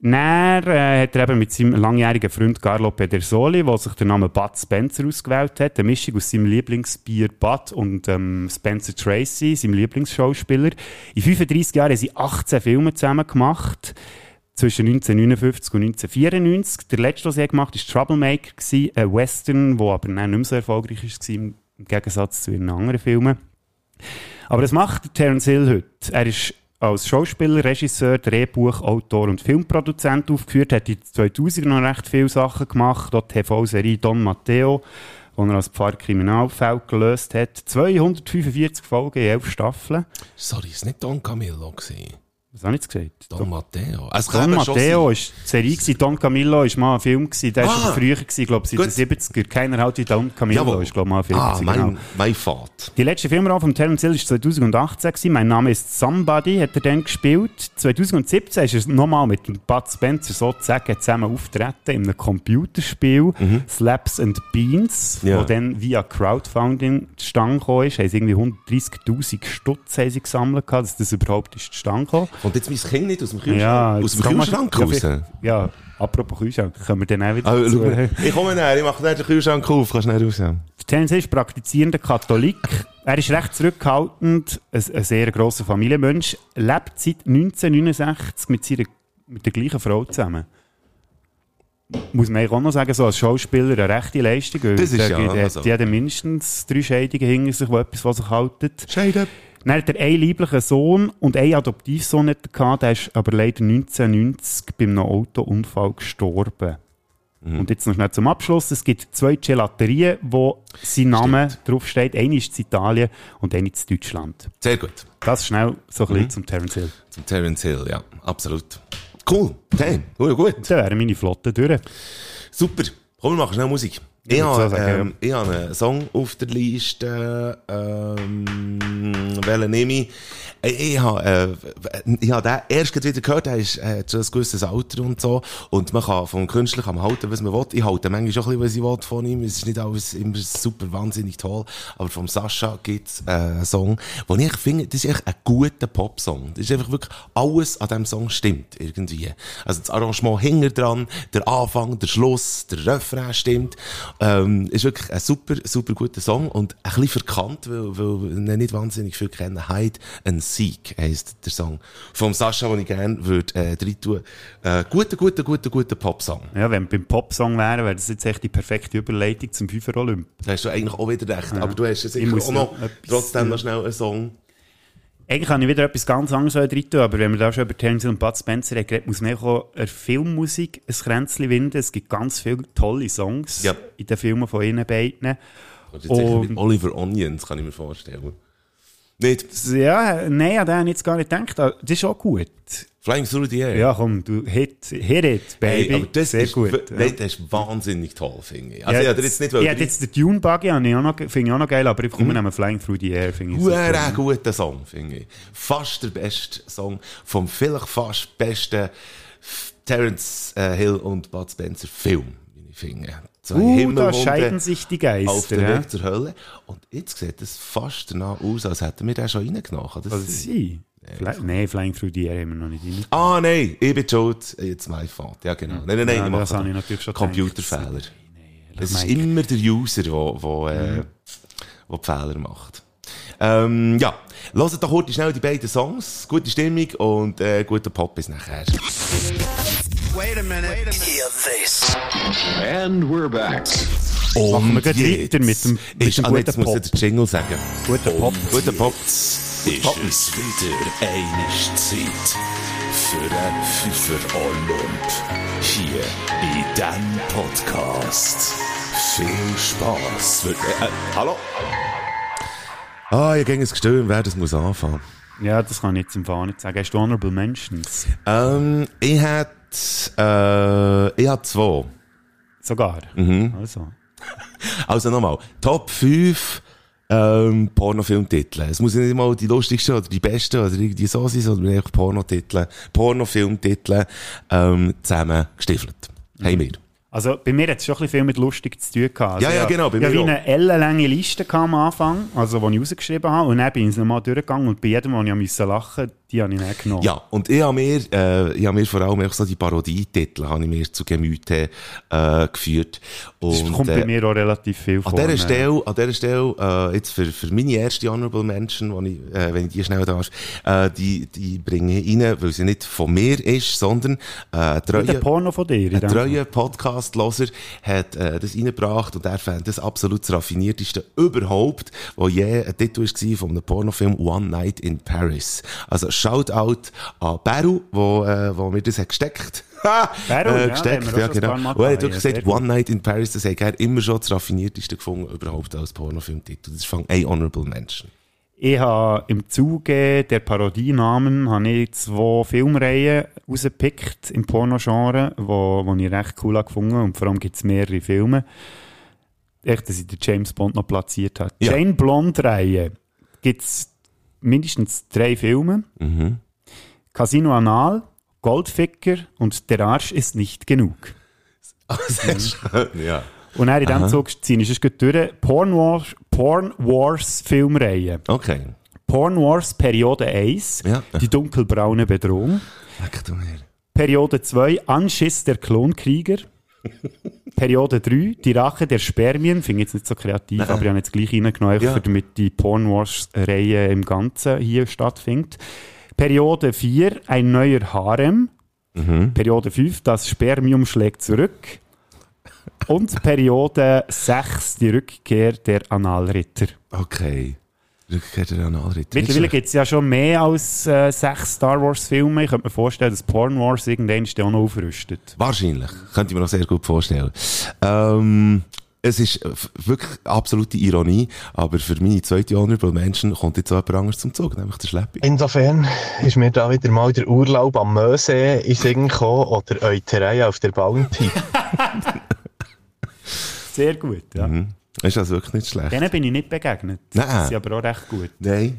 Dann äh, hat er eben mit seinem langjährigen Freund Carlo Pedersoli, der sich den Namen Bud Spencer ausgewählt hat, eine Mischung aus seinem Lieblingsbier Bud und ähm, Spencer Tracy, seinem Lieblingsschauspieler. In 35 Jahren haben sie 18 Filme zusammen gemacht. Zwischen 1959 und 1994. Der letzte, den sie gemacht hat, war Troublemaker, ein Western, der aber nicht mehr so erfolgreich war, im Gegensatz zu ihren anderen Filmen. Aber das macht Terence Hill heute. Er ist als Schauspieler, Regisseur, Drehbuch, Autor und Filmproduzent aufgeführt, hat in 2000 noch recht viele Sachen gemacht, dort die TV-Serie Don Matteo, wo er als Pfarrer Kriminalfälle gelöst hat. 245 Folgen in 11 Staffeln. Sorry, war nicht Don Camillo. Gewesen. Was habe ich jetzt gesagt? Don Matteo. Es Don Matteo war die Serie, gewesen. Don Camillo war mal ein Film, gewesen. der war Ah, schon früher, gewesen, glaube ich, in den gut. 70er. Keiner halt wie Don Camillo, Jawohl. ist glaube ich mal ein Film. Ah, gewesen, mein, genau. mein Vater. Die letzte Filmrolle von Terence Hill war 2018. Gewesen. Mein Name ist Somebody, hat er dann gespielt. 2017 ist er nochmal mit Bud Spencer sozusagen zusammen auftreten in einem Computerspiel, Slaps and Beans, Ja. wo dann via Crowdfunding zustande gekommen ist. Haben sie irgendwie 130'000 Stutz haben sie gesammelt, dass das überhaupt ist zustande gekommen. Und jetzt mein Kind nicht aus dem Kühlschrank, Ja, aus dem Kühlschrank raus? Ja, apropos Kühlschrank, können wir dann auch wieder Ah, mal. ich komme näher, ich mache den Kühlschrank auf, kannst schnell raus. Hill ist praktizierender Katholik. Er ist recht zurückhaltend, ein, ein sehr grosser Familienmensch, lebt seit 1969 mit, seiner, mit der gleichen Frau zusammen. Muss man auch noch sagen, so als Schauspieler eine rechte Leistung. Das ist ja, der, also- Die haben mindestens drei Scheidungen hinter sich, wo etwas, was sich haltet. Scheiden. Dann hat er einen lieblichen Sohn und einen Adoptivsohn gehabt, der ist aber leider 1990 bei einem Autounfall gestorben. Mhm. Und jetzt noch schnell zum Abschluss. Es gibt zwei Gelaterien, wo sein Name draufsteht. Eine ist in Italien und eine in Deutschland. Sehr gut. Das schnell so ein bisschen Mhm. zum Terence Hill. Zum Terence Hill, ja, absolut. Cool, hey, gut, gut. Da wären meine Flotte durch. Super, komm, wir machen schnell Musik. Ich habe, ähm, ich habe einen Song auf der Liste, ähm, welchen nehme ich? Ich, habe, äh, ich habe den erst wieder gehört, er ist, äh, schon ein gewisses Alter und so. Und man kann vom Künstler kann man halten, was man will. Ich halte manchmal auch ein bisschen, was ich will von ihm. Es ist nicht alles immer super wahnsinnig toll. Aber vom Sascha gibt's äh, einen Song, wo ich finde, das ist echt ein guter Popsong. Das ist einfach wirklich, alles an diesem Song stimmt, irgendwie. Also das Arrangement hinter dran, der Anfang, der Schluss, der Refrain stimmt. Ähm, ist wirklich ein super, super guter Song und ein bisschen verkannt, weil, weil nicht wahnsinnig viel kennen. Hide and Seek heisst der Song. Vom Sascha, den ich gerne würde, äh, rein tun. Äh, guter, guter, guter, guter Popsong. Ja, wenn wir beim Popsong wären, wäre das jetzt echt die perfekte Überleitung zum Fünfer Olymp. Da hast du eigentlich auch wieder recht. Ja. Aber du hast ja Ich muss auch noch trotzdem noch schnell einen Song. Eigentlich kann ich wieder etwas ganz anderes rein tun, aber wenn wir da schon über Terence und Bud Spencer reden, muss man auch der Filmmusik ein Kränzchen winden. Es gibt ganz viele tolle Songs Ja. in den Filmen von ihnen beiden. Oder jetzt sicher mit Und- Oliver Onions, kann ich mir vorstellen. Nicht Ja, nein, an den habe ich jetzt gar nicht gedacht. Das ist auch gut. Flying Through the Air. Ja, komm, du hit, hit it, baby. Hey, aber das Sehr ist, gut. ja. Das ist wahnsinnig toll, finde ich. Also, ja, ich hätte jetzt nicht ich hätte jetzt den Dune Buggy finde ich auch noch geil, aber ich komme Mhm. Flying Through the Air, finde ich Huere super. guter Song, finde ich. Fast der beste Song vom vielleicht fast besten Terence äh, Hill und Bud Spencer Film, wie ich finde. Zwei Uh, da Himmelwunden scheiden sich die Geister. Auf dem ja. Weg zur Hölle. Und jetzt sieht es fast danach aus, als hätten wir den schon reingenommen. Kann das sein? sie? Fly, nein, Flying Through the Air haben wir noch nicht rein. Ah, nein, ich bin schuld. Jetzt mein Fault. Ja, genau. Nein, nein, nein, Ja, ich das habe ich natürlich schon Computerfehler. gedacht. Es ist immer der User, der wo, äh, wo die Fehler macht. Ähm, ja, hört doch kurz schnell die beiden Songs. Gute Stimmung und äh, guter Pop bis nachher. Wait a minute. Hear this. And we're back. Machen wir gleich weiter mit dem, mit ist, dem guten jetzt muss Pop. ich den Jingle sagen. Guter Pop. Guter Pop. Ist es wieder eine Zeit für ein Pfeifer Olymp hier in diesem Podcast. Viel Spaß. Äh, äh, hallo? Ah, ich ging ein Gestöhn, wer das muss anfangen. Ja, das kann ich jetzt im Fall nicht sagen. Hast du Honorable Mentions? Ähm, ich hätte, äh, ich hätte zwei. Sogar? Mhm. Also. Also nochmal, Top 5 ähm, Pornofilmtitel. Es muss nicht mal die lustigsten oder die besten oder irgendwie so sein, sondern einfach Pornotitel, Pornofilmtitel ähm, zusammen gestiefelt. Haben wir. Also bei mir hat es schon ein bisschen viel mit lustig zu tun gehabt. Also Ja, ja, genau, bei Ich habe mir wie auch. eine ellenlange Liste am Anfang, also die ich rausgeschrieben habe, und dann bin ich nochmal durchgegangen und bei jedem, wo ich musste lachen, die habe ich dann genommen. Ja, und ich habe mir, äh, ich habe mir vor allem auch so die Parodietitel habe ich mir zu Gemüte äh, geführt. Das Und, kommt bei äh, mir auch relativ viel vor. An dieser ne? Stelle, an dieser Stelle äh, jetzt für, für meine erste Honorable Mention, wo ich, äh, wenn ich die schnell darf, äh, die, die bringe ich rein, weil sie nicht von mir ist, sondern äh, ein Der Porno von dir. in ein treuer Podcast-Loser hat äh, das reingebracht und er fand das absolut das raffinierteste überhaupt, wo je ein Titel war von einem Pornofilm One Night in Paris. Also Shoutout an Beru, wo, äh, wo mir das hat gesteckt. Beru, ja, äh, haben gesteckt, ja, ein genau. Und er hat wirklich ja, gesagt, One Night in Paris, das hat er immer schon das raffinierteste gefunden überhaupt als Pornofilmtitel. Das ist von ein Honorable Mention. Ich habe im Zuge der Parodienamen habe ich zwei Filmreihen rausgepickt im Pornogenre, wo, wo ich recht cool habe gefunden und vor allem gibt es mehrere Filme. Echt, dass ich den James Bond noch platziert habe. Ja. Jane Blonde-Reihe gibt es mindestens drei Filme. Mhm. Casino Anal, Goldficker und Der Arsch ist nicht genug. Sehr schön, ja. Und dann in diesem. Zug ziehen ist es durch. Porn Wars, Porn Wars Filmreihe. Okay. Porn Wars Periode 1, Ja. die dunkelbraune Bedrohung. Periode 2, Anschiss der Klonkrieger. Periode 3, die Rache der Spermien. Finde ich jetzt nicht so kreativ, Nein. aber ich habe jetzt gleich reingenommen, Ja. damit die Porn Wars-Reihe im Ganzen hier stattfindet. Periode 4, ein neuer Harem. Mhm. Periode 5, das Spermium schlägt zurück. Und Periode 6, die Rückkehr der Analritter. Okay. Rückkehr der Analritter. Mittlerweile gibt es ja schon mehr als äh, sechs Star Wars-Filme. Ich könnte mir vorstellen, dass Porn Wars irgendwann auch noch aufrüstet. Wahrscheinlich. Könnte ich mir noch sehr gut vorstellen. Ähm, es ist f- wirklich absolute Ironie, aber für meine zweite Honorable Menschen kommt jetzt auch jemand anderes zum Zug, nämlich der Schleppi. Insofern ist mir da wieder mal der Urlaub am Mösee in Sinn gekommen oder Euterei auf der Bounty. Sehr gut, ja. Mhm. Ist also wirklich nicht schlecht. Denen bin ich nicht begegnet. Nein. Die sind aber auch recht gut. Nein.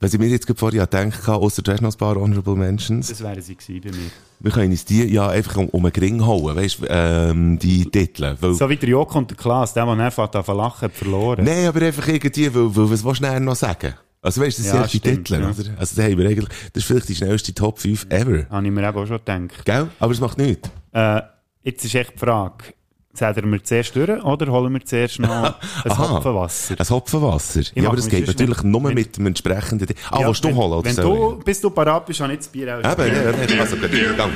Was ich mir jetzt vorher gedacht habe, außer du hast noch ein paar Honorable Mentions. Das wären sie gewesen bei mir. Wir können uns die ja einfach um, um einen Gring hauen, weißt du, ähm, die Titel. Weil, So wie der Joko und der Klaas, der, der einfach zu lachen, hat verloren. Nein, aber einfach irgendwie, weil, weil was willst du noch sagen? Also weißt du, das Ja, sind die Titel, ja. oder? Also da haben wir eigentlich, das ist vielleicht die schnellste Top 5 ever. Habe ich mir eben auch schon gedacht. Gell? Aber es macht nichts. Äh, jetzt ist echt die Frage, zählen wir zuerst durch oder holen wir zuerst noch ein Aha. Hopfenwasser? Ein Hopfenwasser. Ja, aber das geht natürlich nicht- nur wenn- mit dem entsprechenden... Di- Ah, Ja, willst du wenn- holen? oder Wenn du, bis du parat bist, habe ich das Bier auch. ich? Eben, ja, ja, also gut, gang.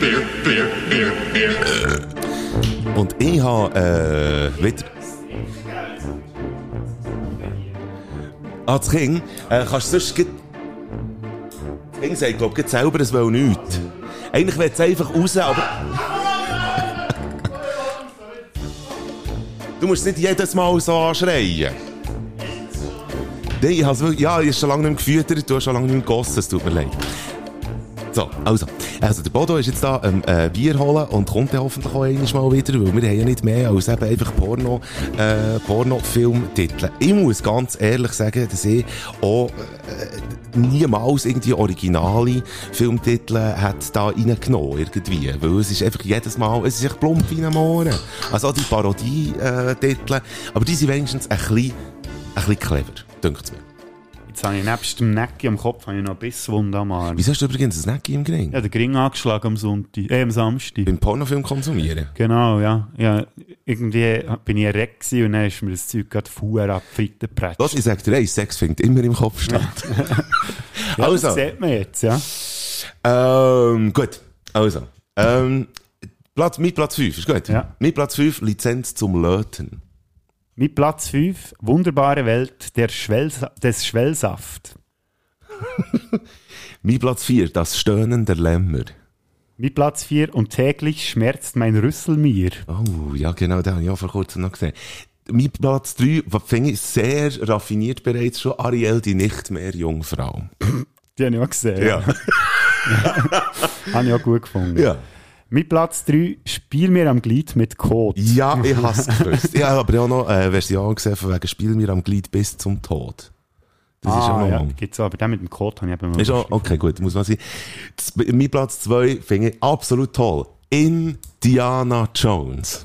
Und ich habe äh, wieder... Ah, das Kind, äh, kannst du sonst... Das Kind sagt, glaube ich, selber, es will nichts. Eigentlich will es einfach raus, aber... Du musst nicht jedes Mal so anschreien. Nein, ich wirklich, ja, habe schon lange nicht gefüttert, du hast schon lange nicht gegossen, es tut mir leid. So, also. Also, der Bodo ist jetzt da ähm, äh, Bier holen und kommt dann hoffentlich auch mal wieder, weil wir haben ja nicht mehr als eben einfach Porno, äh, Pornofilmtitel. Ich muss ganz ehrlich sagen, dass ich auch äh, niemals irgendwie originale Filmtitel hat da reingenommen, irgendwie. Weil es ist einfach jedes Mal, es ist echt plump wie. Also auch die Parodie-Titel, aber die sind wenigstens ein bisschen, ein bisschen clever, denkt mir. Jetzt habe ich nebst dem Necki am Kopf habe ich noch ein Bisswunde am Arm. Wieso hast du übrigens ein Necki im Gring? Ja, den Gring angeschlagen am Sonntag, äh, am Samstag. Beim Pornofilm konsumieren? Genau, ja. ja. Irgendwie bin ich erregt und dann ist mir das Zeug gerade Fuhr ab, Fritten gepresst. Los, ich sag dir eins, Sex findet immer im Kopf statt. Ja, also. das sieht man jetzt, ja. Ähm, gut. Also. Ähm, Platz, mein Platz 5, ist gut? Ja. Mein Platz 5, Lizenz zum Löten. Mit Platz 5, wunderbare Welt der Schwellsa des Schwellsaft. Mein Platz 4, das Stöhnen der Lämmer. Mit Platz 4, und täglich schmerzt mein Rüssel mir. Oh, ja, genau, den habe ich auch vor kurzem noch gesehen. Mein Platz 3, was finde ich sehr raffiniert bereits schon, Ariel, die nicht mehr Jungfrau. Die habe ich auch gesehen. Ja. habe ich auch gut gefunden. Ja. Mit Platz 3, Spiel mir am Glied mit Code. Ja, ich habe es gewusst. Ich habe aber auch noch eine Version gesehen, von wegen Spiel mir am Glied bis zum Tod. Das ist auch ah, noch ja, gibt's auch, aber den mit dem Code habe ich eben mal Ist auch, okay, gut, muss man sein. Das, mein Platz 2 finde ich absolut toll. Indiana Jones.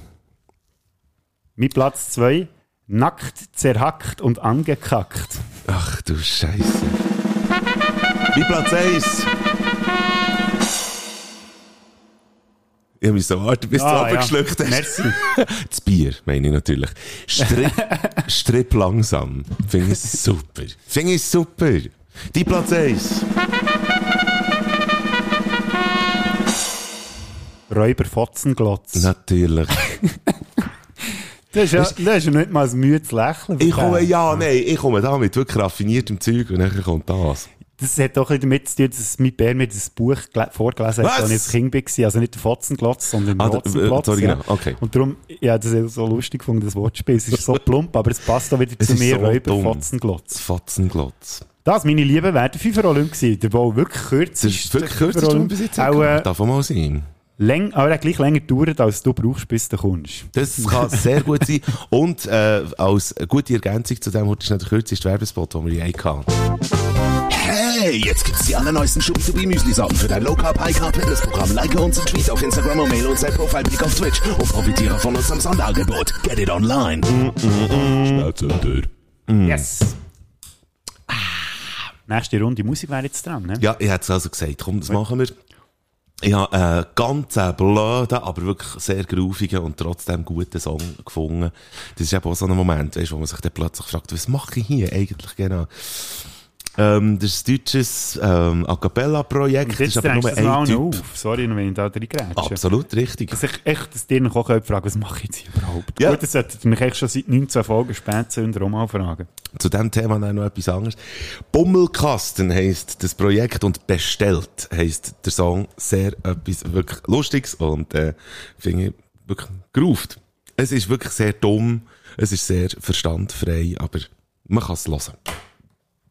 Mit Platz 2, nackt, zerhackt und angekackt. Ach du Scheiße. Mein Platz 1. Ich habe mich so warten, bis Ah, du ja. abgeschluckt hast. Merci. Das Bier, meine ich natürlich. Strip, Strip langsam. Finde ich super. Finde ich super. Die Platz 1. Räuber Fotzenglotz. Natürlich. Das ist, ja, das ist ja nicht mal ein Mühe zu lächeln. Ich komme, ja, nein, ich komme da mit wirklich raffiniertem Zeug und dann kommt das. Das hat ein bisschen damit zu tun, dass mein Bär mir das Buch gele- vorgelesen hat, als ich Kind war. Also nicht der Fotzenglotz, sondern der Ah, der- Rotzenglotz. äh, sorry, ja. genau, okay. Und darum, ja, das ist so lustig gefunden, das Wortspiel. Es ist so plump, aber es passt auch wieder Es zu mir, so Räuber dumm. Fotzenglotz. Fotzenglotz. Das, meine Lieben, wäre der Fünfer-Olymp gewesen. Der wohl wirklich kürzeste. Das ist wirklich kürzeste Fünfer-Olymp. bis jetzt. Auch, äh, Darf auch mal sein. läng, aber er gleich länger gedauert, als du brauchst, bis du kommst. Das kann sehr gut sein. Und äh, als gute Ergänzung zu dem, was ist nicht der kürzeste Werbespot, den wir je hatten. Hey, jetzt gibt's die allerneuesten Schubi Müsli Sorten für dein Low Carb High Carb Fitness Programm. Like uns und tweet auf Instagram und mail uns ein Profilblick auf Twitch und profitiere von unserem Sonderangebot. Get it online. Spätzünder. Yes. Ah. Nächste Runde Musik wäre jetzt dran, ne? Ja, ich hätte es also gesagt. Komm, das machen wir. Ich habe einen ganz äh, blöden, aber wirklich sehr groovigen und trotzdem guten Song gefunden. Das ist eben auch so ein Moment, weißt, wo man sich dann plötzlich fragt, was mache ich hier eigentlich genau? Ähm, das ist ein deutsches ähm, A Cappella-Projekt. Das ist aber nur das ein mal Typ. auf. Sorry, wenn ich da reingrätsche. Absolut richtig. Dass ich echt, dass dir auch fragen was mache ich jetzt überhaupt? Ja. Gut, das solltet ihr mich echt schon seit 19 Folgen Spätzünder auch mal fragen. Zu diesem Thema dann noch etwas anderes. Bummelkasten heisst das Projekt und bestellt heisst der Song sehr etwas wirklich Lustiges und äh, finde ich wirklich grooved. Es ist wirklich sehr dumm, es ist sehr verstandfrei, aber man kann es hören.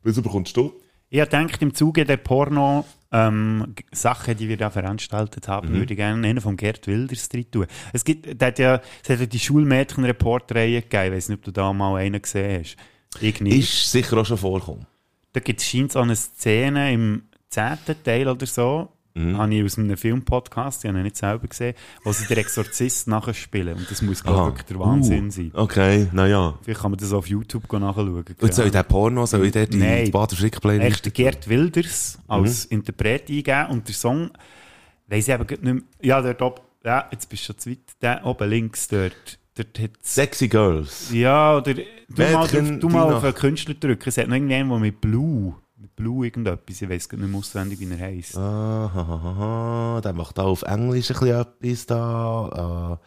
Was bekommst du? Ich gedacht, im Zuge der Porno ähm, Sachen, die wir da veranstaltet haben, Mhm. würde ich gerne einen von Gerd Wilders drin tun. Es gibt, der hat ja, es hat ja die Schulmädchen-Reportreihe gegeben. Ich weiß nicht, ob du da mal einen gesehen hast. Ich nicht. Ist sicher auch schon vorkommen. da gibt es so eine Szene im zehnten Teil oder so, Mhm. habe ich aus einem Filmpodcast, ich habe ihn nicht selber gesehen, wo sie den Exorzist nachspielen. Und das muss, glaube ich, der Wahnsinn Uh, sein. Okay, naja. Vielleicht kann man das auf YouTube nachschauen. Und soll ich den Porno, soll ich die, Nein. die Bader Frick Playlist? Echt Gerd Wilders als Mhm. Interpret eingeben und der Song, weiss ich eben nicht mehr, ja, dort oben, ja, jetzt bist du schon zu weit, der oben links dort, Sexy Girls. ja, oder du mal, Mädchen, du mal auf einen Künstler drücken, es hat noch irgendjemand, der mit Blue, Blue irgendetwas, ich weiss grad nicht mehr auswendig, wie er heisst. Ah, ha, ha. Der macht auch auf Englisch ein bisschen etwas da. Äh,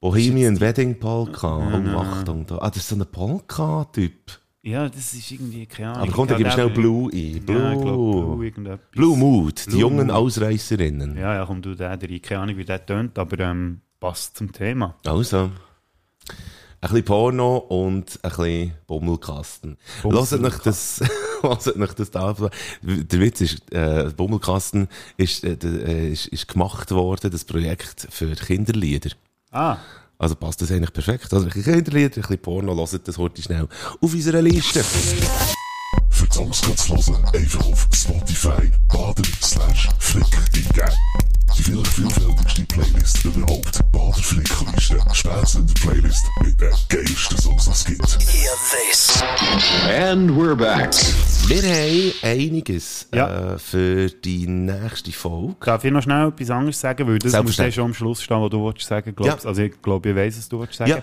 Bohemian Wedding Polka. Ja, oh, nein, Achtung. Da. Ah, das ist so ein Polka-Typ. Ja, das ist irgendwie, keine Ahnung. Aber komm, dann gib schnell der- Blue ein. Blue. Ja, ich glaub, Blue irgendetwas. Blue Mood, die Blue jungen Mood. Ausreißerinnen. Ja, ja, komm du da rein. Keine Ahnung, wie der tönt, aber ähm, passt zum Thema. Also. Ein bisschen Porno und ein bisschen Bummelkasten. Hört euch das, hört euch das da. Der Witz ist, äh, Bummelkasten ist, äh, äh, ist, ist gemacht worden, das Projekt für Kinderlieder. Ah. Also passt das eigentlich perfekt. Also ein bisschen Kinderlieder, ein bisschen Porno, hört das heute schnell auf unserer Liste. Für die Songs zu hören, einfach auf Spotify we're back. Wir haben einiges äh, für die nächste Folge. Darf ich noch schnell etwas anderes sagen? Weil das muss ja Selbstverständlich. schon am Schluss stehen, was du wolltest sagen glaubst. Ja. Also ich glaube, ich weiss, was du wolltest sagen. Ja.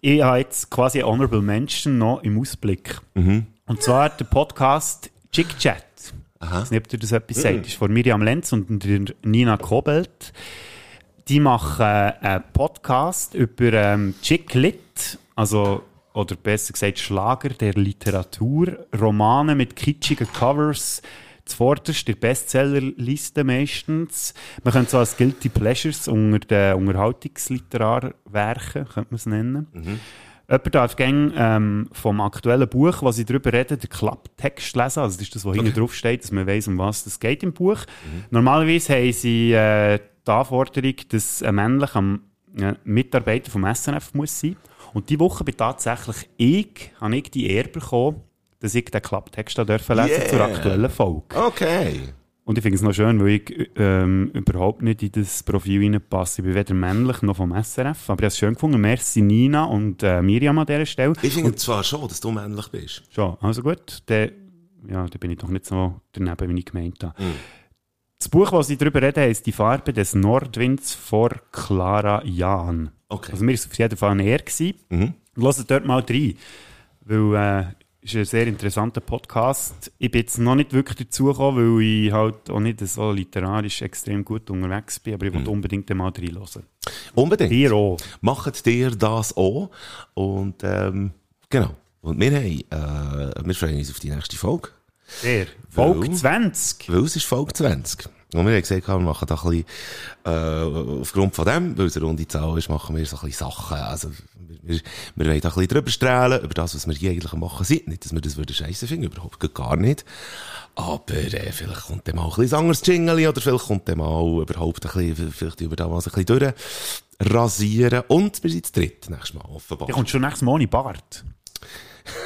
Ich habe jetzt quasi Honorable Mention noch im Ausblick. Mhm. Und zwar der Podcast Chick Chat. Ich weiß nicht, ob dir das etwas Mhm. sagt. Das ist von Miriam Lenz und Nina Kobelt. Die machen äh, einen Podcast über ähm, Chick Lit, also oder besser gesagt Schlager der Literatur, Romane mit kitschigen Covers, zuvorderst der Bestsellerliste meistens. Man könnte so als Guilty Pleasures unter den Unterhaltungsliterarwerken, könnte man es nennen. Jemand darf gerne ähm, vom aktuellen Buch, was ich darüber rede, den Klapptext lesen. Also das ist das, was hinten drauf steht, dass man weiß, um was es geht im Buch. Normalerweise haben sie äh, die Anforderung, dass ein männlicher äh, Mitarbeiter vom SNF muss sein. Und diese Woche bin tatsächlich ich, habe ich die Ehre bekommen, dass ich den Klapptext da dürfen lesen Yeah. zur aktuellen Folge. Okay. Und ich finde es noch schön, weil ich ähm, überhaupt nicht in das Profil reinpasse. Ich bin weder männlich noch vom SRF. Aber ich habe es schön gefunden. Merci Nina und äh, Miriam an dieser Stelle. Ich finde zwar schon, dass du männlich bist. Schon, also gut. Dann, ja, da bin ich doch nicht so daneben, wie ich gemeint habe. Mhm. Das Buch, was ich darüber rede, heisst «Die Farbe des Nordwinds» vor Clara Jahn. Okay. Also mir war es auf jeden Fall eine Ehre. gewesen. Mhm. Hört dort mal rein, weil äh, ist ein sehr interessanter Podcast. Ich bin jetzt noch nicht wirklich dazugekommen, weil ich halt auch nicht so literarisch extrem gut unterwegs bin, aber ich will unbedingt mal reinhören. Unbedingt. Dir auch. Macht dir das auch. Und ähm, genau. Und wir, haben, äh, wir freuen uns auf die nächste Folge. Sehr. Folge Weil- 20. Weil es ist Folge 20. Und wir haben gesagt, wir machen da ein bisschen, äh, aufgrund von dem, weil es eine runde Zahl ist, machen wir so ein bisschen Sachen. Also, wir, wir, wollen da ein bisschen drüber strahlen, über das, was wir hier eigentlich machen sind. Nicht, dass wir das würden scheiße finden, überhaupt gar nicht. Aber äh, vielleicht kommt dann mal ein bisschen anderes Jingle oder vielleicht kommt dann mal überhaupt ein bisschen, vielleicht über das ein bisschen durch rasieren. Und wir sind zu dritt nächstes Mal, offenbar. Der kommt schon nächstes Mal ohne Bart.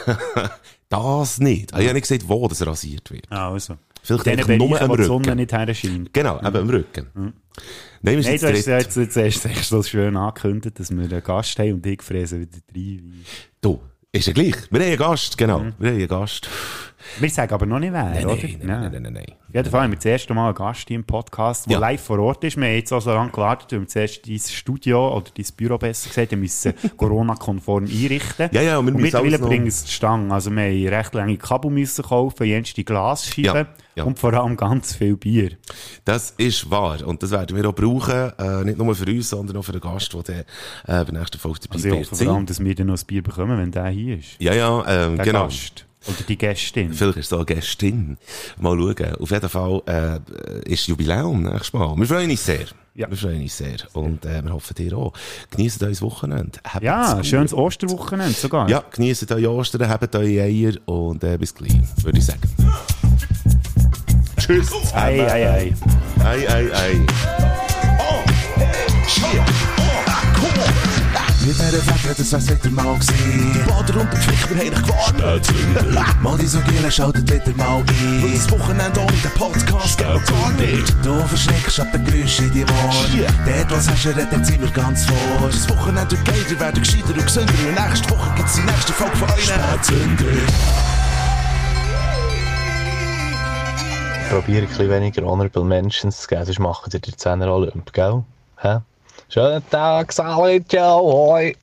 das nicht. Ah, Ich habe nicht gesagt, wo das rasiert wird. Ah, also. Vielleicht Denen einfach nur am Rücken. Sonne nicht herscheint. Genau, eben am Rücken. Nein, wir Nein, sind du hast jetzt, jetzt, jetzt, schön angekündigt, dass wir einen Gast haben und ich fräse wieder rein. Du, ist ja gleich. Wir haben einen Gast, genau. Wir haben einen Gast. Wir sagen aber noch nicht wer, Nein, oder? nein, nein, nein, nein, nein. Auf jeden Fall haben wir das erste Mal einen Gast im Podcast, der Ja. live vor Ort ist. Wir haben jetzt auch so lange gewartet, weil wir zuerst dein Studio oder dein Büro besser gesagt haben, müssen Corona-konform einrichten. Ja, ja, und wir müssen mittlerweile bringen es zustande. Also wir haben recht lange Kabel müssen kaufen, jenste Glasscheiben Ja, ja. und vor allem ganz viel Bier. Das ist wahr. Und das werden wir auch brauchen. Äh, nicht nur für uns, sondern auch für den Gast, der dann, äh, bei der nächsten Folge dabei Also ich hoffe vor allem, dass wir dann noch ein Bier bekommen, wenn der hier ist. Ja, ja, ähm, genau. Gast. Oder die Gästin. Vielleicht ist eine Gästin. Mal schauen. Auf jeden Fall äh, ist Jubiläum nächstes Mal. Wir freuen uns sehr. Ja. Wir freuen uns sehr. Und äh, wir hoffen, ihr auch. Genießt euer Wochenende. Ja, gut. schönes Osterwochenende sogar. Ja, genießt eure Ostern, habt eure Eier und äh, bis gleich, würde ich sagen. Tschüss. Ei, ei, ei. Ei, ei, ei. Mit dieser Fette, das wär's wieder mal gewesen. Die Bader und der wir haben dich gewarnt. Mal die so Giele schaltet wieder mal ein. Weil das Wochenende ohne den Podcast geht noch gar nicht. Du verschreckst ab den Geräuschen in die Ohren. Dort, was hast du, dort sind wir ganz vor. Das Wochenende geht, wir werden gescheiter und gesünder. Und nächste Woche gibt's die nächste Folge von euch. Spätzünder. Probiere ein bisschen weniger Honorable Mentions zu geben, sonst machen sie die 10er Olymp, gell? Hä? že tak sa letel, hoj.